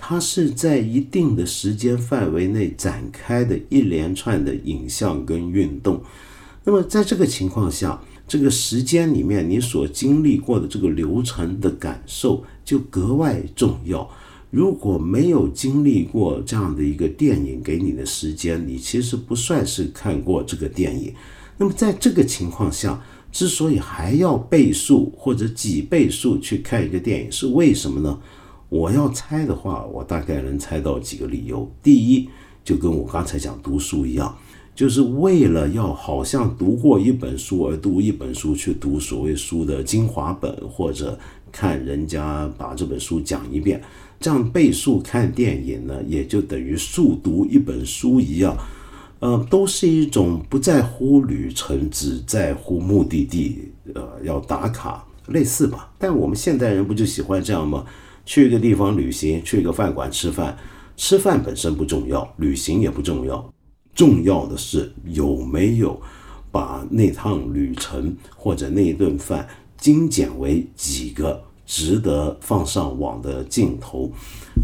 它是在一定的时间范围内展开的一连串的影像跟运动，那么在这个情况下，这个时间里面你所经历过的这个流程的感受就格外重要。如果没有经历过这样的一个电影给你的时间，你其实不算是看过这个电影。那么在这个情况下，之所以还要倍速或者几倍速去看一个电影，是为什么呢？我要猜的话，我大概能猜到几个理由。第一，就跟我刚才讲读书一样，就是为了要好像读过一本书而读一本书，去读所谓书的精华本，或者看人家把这本书讲一遍，这样倍速看电影呢，也就等于速读一本书一样。呃，都是一种不在乎旅程，只在乎目的地，呃，要打卡，类似吧。但我们现代人不就喜欢这样吗？去一个地方旅行，去一个饭馆吃饭，吃饭本身不重要，旅行也不重要，重要的是有没有把那趟旅程或者那一顿饭精简为几个值得放上网的镜头。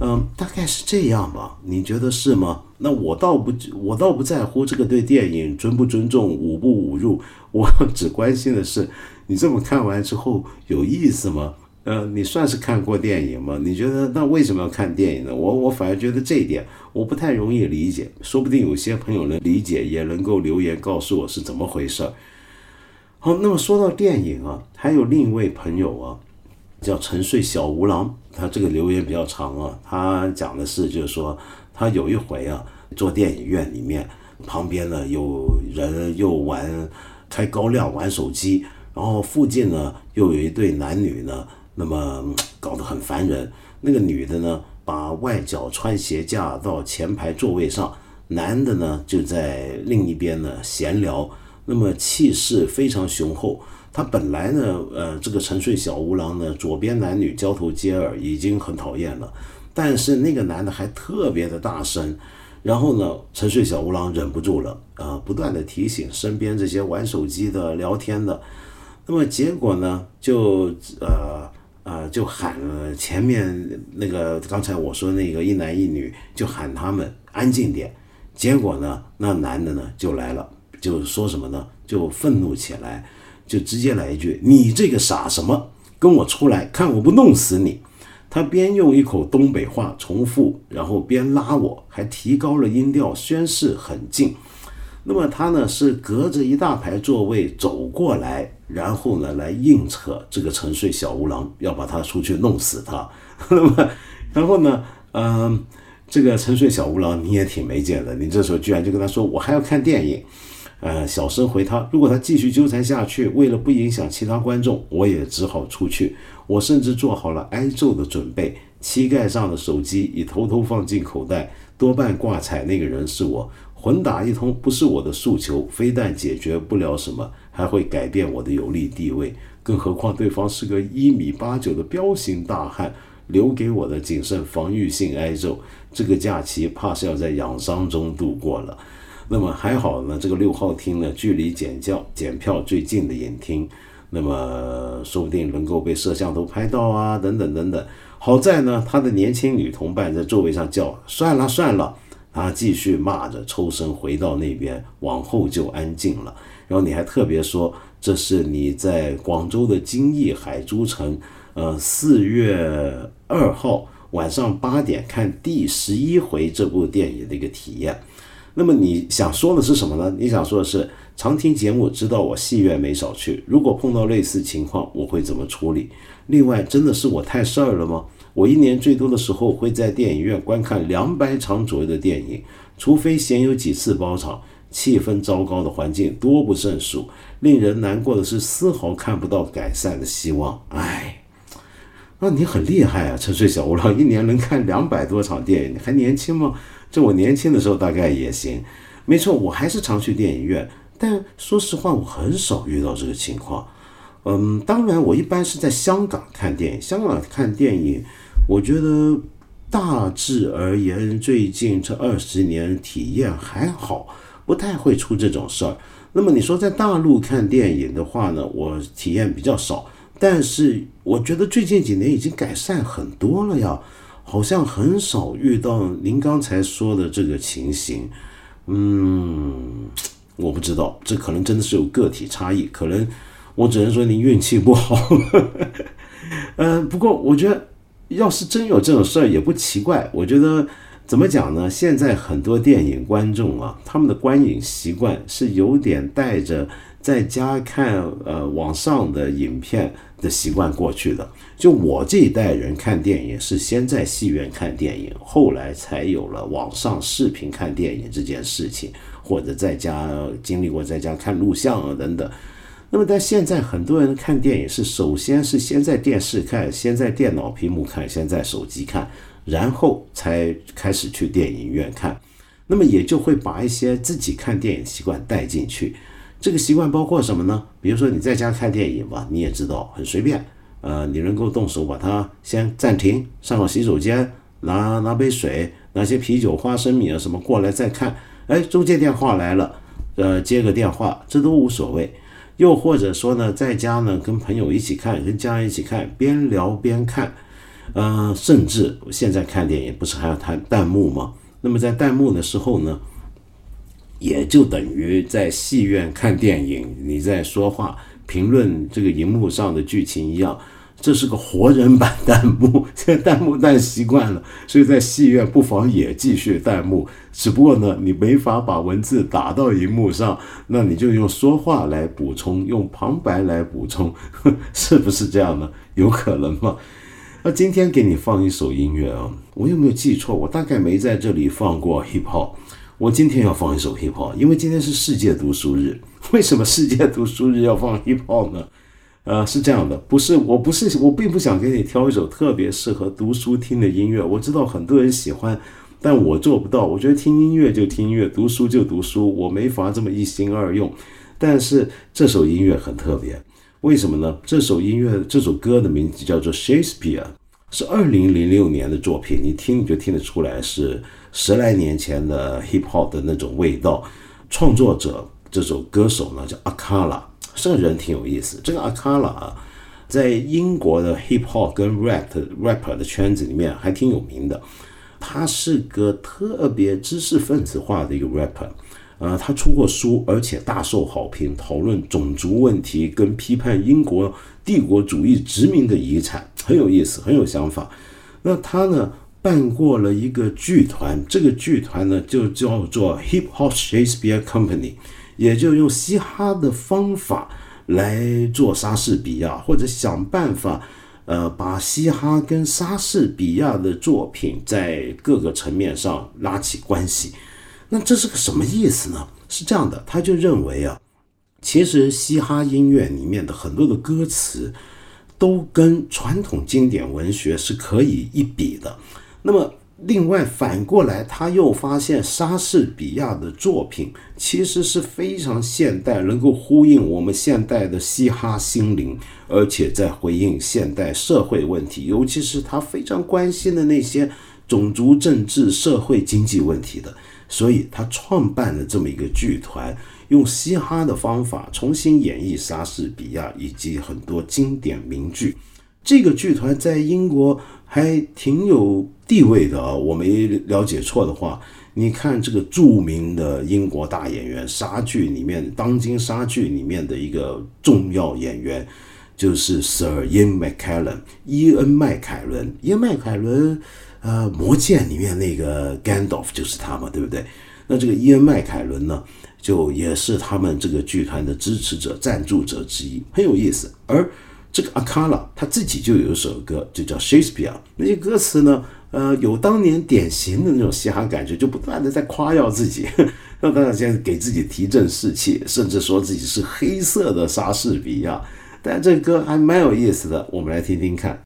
嗯，大概是这样吧？你觉得是吗？那我倒不，我倒不在乎这个对电影尊不尊重、侮不侮辱，我只关心的是你这么看完之后有意思吗？呃，你算是看过电影吗？你觉得那为什么要看电影呢？我我反而觉得这一点我不太容易理解，说不定有些朋友能理解，也能够留言告诉我是怎么回事儿。好，那么说到电影啊，还有另一位朋友啊，叫沉睡小五郎，他这个留言比较长啊，他讲的是就是说他有一回啊，做电影院里面旁边呢有人又玩开高亮玩手机，然后附近呢又有一对男女呢。那么搞得很烦人。那个女的呢，把外脚穿鞋架到前排座位上，男的呢就在另一边呢闲聊。那么气势非常雄厚。他本来呢，呃，这个沉睡小五郎呢，左边男女交头接耳已经很讨厌了。但是那个男的还特别的大声。然后呢，沉睡小五郎忍不住了，呃，不断的提醒身边这些玩手机的、聊天的。那么结果呢，就呃呃，就喊了前面那个刚才我说那个一男一女，就喊他们安静点。结果呢，那男的呢就来了，就说什么呢？就愤怒起来，就直接来一句：“你这个傻什么，跟我出来，看我不弄死你！”他边用一口东北话重复，然后边拉我，还提高了音调，宣誓很近。那么他呢是隔着一大排座位走过来，然后呢来硬扯这个沉睡小五郎，要把他出去弄死他。(laughs) 那么，然后呢，嗯，这个沉睡小五郎你也挺没劲的，你这时候居然就跟他说我还要看电影，呃，小声回他，如果他继续纠缠下去，为了不影响其他观众，我也只好出去。我甚至做好了挨揍的准备，膝盖上的手机已偷偷放进口袋，多半挂彩那个人是我。混打一通不是我的诉求，非但解决不了什么，还会改变我的有利地位。更何况对方是个一米八九的彪形大汉，留给我的仅剩防御性挨揍。这个假期怕是要在养伤中度过了。那么还好呢，这个六号厅呢，距离检票检票最近的影厅，那么说不定能够被摄像头拍到啊，等等等等。好在呢，他的年轻女同伴在座位上叫：“算了算了。”他继续骂着，抽身回到那边，往后就安静了。然后你还特别说，这是你在广州的金逸海珠城，呃，四月二号晚上八点看第十一回这部电影的一个体验。那么你想说的是什么呢？你想说的是，常听节目，知道我戏院没少去，如果碰到类似情况，我会怎么处理？另外，真的是我太事儿了吗？我一年最多的时候会在电影院观看两百场左右的电影，除非鲜有几次包场，气氛糟糕的环境多不胜数。令人难过的是，丝毫看不到改善的希望。唉，那你很厉害啊，沉睡小五郎，一年能看两百多场电影，你还年轻吗？这我年轻的时候大概也行。没错，我还是常去电影院，但说实话，我很少遇到这个情况。嗯，当然，我一般是在香港看电影，香港看电影。我觉得大致而言，最近这二十年体验还好，不太会出这种事儿。那么你说在大陆看电影的话呢，我体验比较少，但是我觉得最近几年已经改善很多了呀，好像很少遇到您刚才说的这个情形。嗯，我不知道，这可能真的是有个体差异，可能我只能说您运气不好。嗯，(laughs) 不过我觉得。要是真有这种事儿也不奇怪，我觉得怎么讲呢？现在很多电影观众啊，他们的观影习惯是有点带着在家看呃网上的影片的习惯过去的。就我这一代人看电影是先在戏院看电影，后来才有了网上视频看电影这件事情，或者在家经历过在家看录像啊等等。那么，但现在很多人看电影是首先是先在电视看，先在电脑屏幕看，先在手机看，然后才开始去电影院看。那么也就会把一些自己看电影习惯带进去。这个习惯包括什么呢？比如说你在家看电影吧，你也知道很随便，呃，你能够动手把它先暂停，上个洗手间，拿拿杯水，拿些啤酒、花生米啊什么过来再看。哎，中间电话来了，呃，接个电话，这都无所谓。又或者说呢，在家呢跟朋友一起看，跟家人一起看，边聊边看，嗯，甚至现在看电影不是还要弹弹幕吗？那么在弹幕的时候呢，也就等于在戏院看电影，你在说话评论这个荧幕上的剧情一样。这是个活人版弹幕，(laughs) 现在弹幕弹习惯了，所以在戏院不妨也继续弹幕。只不过呢，你没法把文字打到荧幕上，那你就用说话来补充，用旁白来补充，(laughs) 是不是这样呢？有可能吗？那今天给你放一首音乐啊，我有没有记错？我大概没在这里放过 hip hop。我今天要放一首 hip hop，因为今天是世界读书日。为什么世界读书日要放 hip hop 呢？呃，是这样的，不是，我不是，我并不想给你挑一首特别适合读书听的音乐。我知道很多人喜欢，但我做不到。我觉得听音乐就听音乐，读书就读书，我没法这么一心二用。但是这首音乐很特别，为什么呢？这首音乐，这首歌的名字叫做 Shakespeare，是二零零六年的作品，你听你就听得出来是十来年前的 hip hop 的那种味道。创作者这首歌手呢叫阿卡拉，这个人挺有意思。这个阿卡拉啊，在英国的 hip hop 跟 rap rapper 的圈子里面还挺有名的。他是个特别知识分子化的一个 rapper，呃，他出过书，而且大受好评，讨论种族问题跟批判英国帝国主义殖民的遗产，很有意思，很有想法。那他呢办过了一个剧团，这个剧团呢就叫做 Hip Hop Shakespeare Company，也就用嘻哈的方法来做莎士比亚，或者想办法。呃，把嘻哈跟莎士比亚的作品在各个层面上拉起关系，那这是个什么意思呢？是这样的，他就认为啊，其实嘻哈音乐里面的很多的歌词都跟传统经典文学是可以一比的，那么。另外，反过来，他又发现莎士比亚的作品其实是非常现代，能够呼应我们现代的嘻哈心灵，而且在回应现代社会问题，尤其是他非常关心的那些种族、政治、社会、经济问题的。所以，他创办了这么一个剧团，用嘻哈的方法重新演绎莎士比亚以及很多经典名句。这个剧团在英国还挺有。地位的啊，我没了解错的话，你看这个著名的英国大演员，莎剧里面当今莎剧里面的一个重要演员，就是 Sir Ian McKellen，伊恩麦凯伦。伊恩麦凯伦，呃，魔剑里面那个 Gandalf 就是他嘛，对不对？那这个伊恩麦凯伦呢，就也是他们这个剧团的支持者、赞助者之一，很有意思。而这个阿卡拉他自己就有一首歌，就叫 Shakespeare，那些歌词呢？呃，有当年典型的那种嘻哈感觉，就不断的在夸耀自己，让大家先给自己提振士气，甚至说自己是黑色的莎士比亚。但这歌还蛮有意思的，我们来听听看。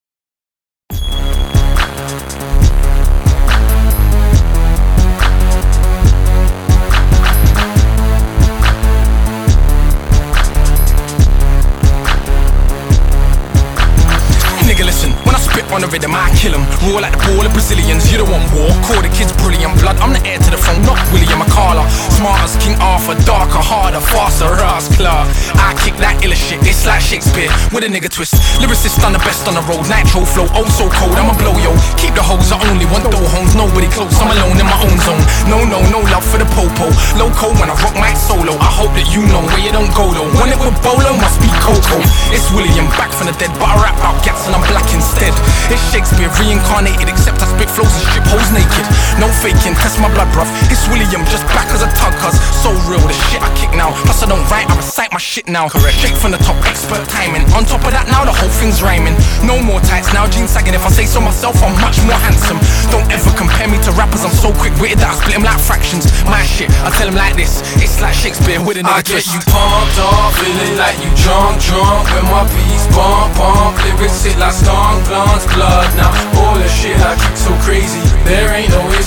On the rhythm, I kill them. Raw like the ball of Brazilians, you don't want war. Call the kids brilliant blood, I'm the heir to the throne, not William McCarla. Smart as King Arthur, darker, harder, faster, Ras Clark. I kick that illa shit, it's like Shakespeare with a nigga twist. Lyricist on the best on the road, nitro flow, oh so cold, I'ma blow yo. Keep the hoes, I only want door homes, nobody close, I'm alone in my own zone. No, no, no love for the popo. Loco when I rock my solo, I hope that you know where you don't go though. When it with Bolo, must be Coco. It's William, back from the dead, but I rap about gats and I'm black instead. It's Shakespeare reincarnated, except I spit flows and strip hoes naked. No faking, test my blood, bruv. It's William, just back as a tug, cuz so real, the shit I kick now. Plus, I don't write, I recite my shit now. Correct. Straight from the top, expert timing. On top of that, now the whole thing's rhyming. No more tights, now jeans sagging. If I say so myself, I'm much more handsome. Don't ever compare me to rappers, I'm so quick witted that I split them like fractions. My shit, I tell them like this. It's like Shakespeare with a nigga I get you pumped up, feeling like you drunk, drunk. When my beats bump, bump. Lyrics hit like skunk, plants, blood now. All the shit I keep so crazy. There ain't no.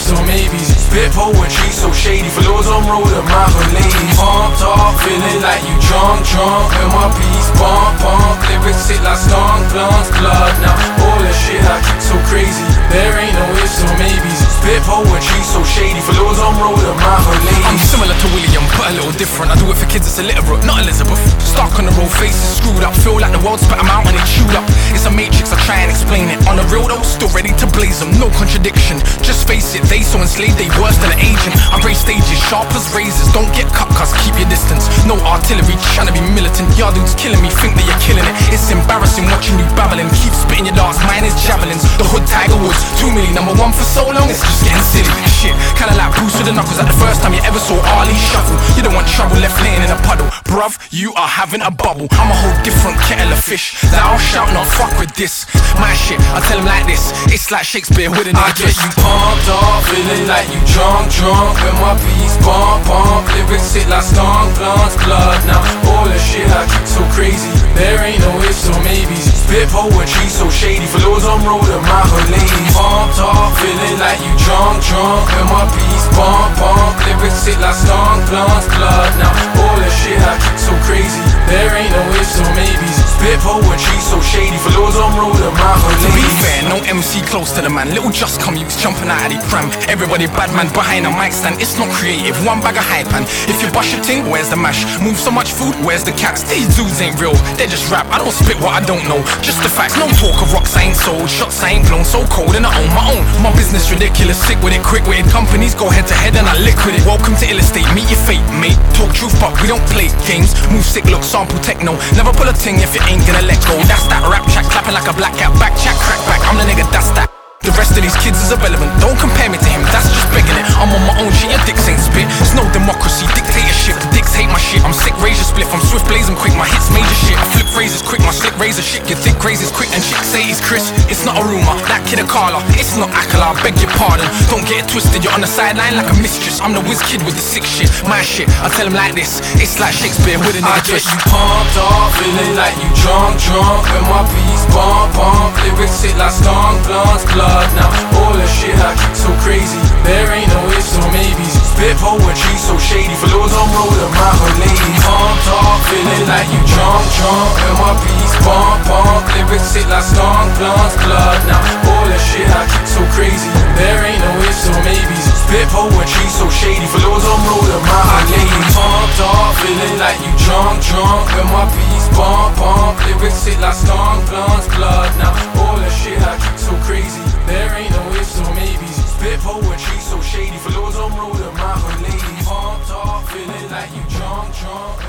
Spit poetry so shady. Flows on road of my ladies. Pumped up, feeling like you drunk, drunk. When my beats bump, bump. Lyrics hit like skunk, plants, blood now. All the shit I keep so crazy. There ain't no ifs or maybes. Spit poetry so shady. Flows on road of my ladies. I'm similar to William, but a little different. I do it for kids, it's illiterate, not Elizabeth. Stuck on the road, faces screwed up. Feel like the world spat them out and it chewed up. It's a matrix, I try and explain it. On the real though, still ready to blaze them, no contradiction. Just face it, they so enslaved, they worse than an agent. I raise stages, sharp as razors, don't get cut, cuz keep your distance. No artillery, trying to be militant. Y'all dudes killing me, think that you're killing it. It's embarrassing watching you babbling. Keep spitting your darts, mine is javelins. The hood Tiger Woods, two million, number one for so long, it's just getting silly. Shit, kinda like Bruce with the knuckles at the first time you ever saw Ali shuffle. You don't want trouble left laying in a puddle. Bruv, you are having a bubble. I'm a whole different kettle of fish. I'll shout, not fuck with this. My shit, I tell him like this. It's like Shakespeare with a nigga. I get you pumped up, feeling like you drunk, drunk. drunk With my beats bump, bump. Lyrics hit like skunk, plants, blood. Now all the shit I keep so crazy. There ain't no ifs or maybes. Spit poetry so shady. For those on road of my ladies. Pumped up, feeling like you drunk, drunk. When my beats bump, bump. Lyrics hit like skunk, plants, blood. Now all the shit I keep so crazy. There ain't no ifs or maybes. Spit poetry so shady. For those on road of my ladies. To be fair, no MC close to the man. Little just come youths jumping out of the pram. Everybody bad man behind a mic stand. It's not creative. One bag of hype and if you bust your ting, where's the mash? Move so much food, where's the cats? These dudes ain't real. They just rap. I don't spit what I don't know. Just the facts. No talk of rocks I ain't sold. Shots I ain't blown. So cold and I own my own. My business ridiculous. Sick with it. Quick witted companies go head to head and I with it. Welcome to Illustrate. Meet your fate, mate. Talk truth, but we don't play games. Move sick, look, sample techno. Never pull a ting if you ain't gonna let go. That's that rap chat, clapping like a black cat. Back chat, crack back. I'm the nigga, that's that. The rest of these kids is irrelevant. Don't compare me to him, that's just begging it. I'm on my own shit, your dicks ain't spit. It's no democracy, dictatorship. The dicks hate my shit. I'm sick, razor split. I'm swift, blazing quick. My hits major shit. I flip phrases quick. My slick razor shit. Your thick razors quick and shit. Say he's Chris. It's not a rumor. That kid a Carla. It's not Akala. I beg your pardon. Don't get it twisted. You're on the sideline like a mistress. I'm the whiz kid with the sick shit. My shit. I tell him like this. It's like Shakespeare with a nigga I twist. you pumped up, feeling like you drunk, drunk When my beats bump, bump Lyrics hit like skunk, blunts, blood Now. All the shit I keep so crazy. There ain't no ifs or maybes. Spit poetry so shady. For those on road and my whole lady Pumped up, feeling like you drunk, drunk. When my beats bump, bump Lyrics hit like skunk, blunts, blood Now. All the shit I keep so crazy. There ain't no ifs or maybes. Spit poetry so shady. For those on road and my whole lady Pumped up, feeling like you drunk, drunk. When my beats bump, bump Lyrics hit like skunk, blunts, blood Now. All the shit I keep so crazy There ain't no ifs or maybes. Spit poetry so shady. Those on road and my lady Pumped up, feeling like you drunk, drunk